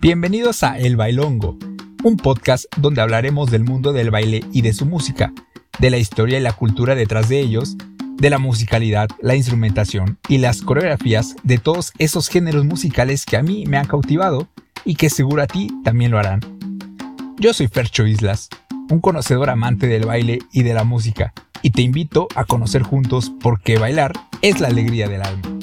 Bienvenidos a El Bailongo, un podcast donde hablaremos del mundo del baile y de su música, de la historia y la cultura detrás de ellos, de la musicalidad, la instrumentación y las coreografías de todos esos géneros musicales que a mí me han cautivado y que seguro a ti también lo harán. Yo soy Fercho Islas, un conocedor amante del baile y de la música, y te invito a conocer juntos por qué bailar es la alegría del alma.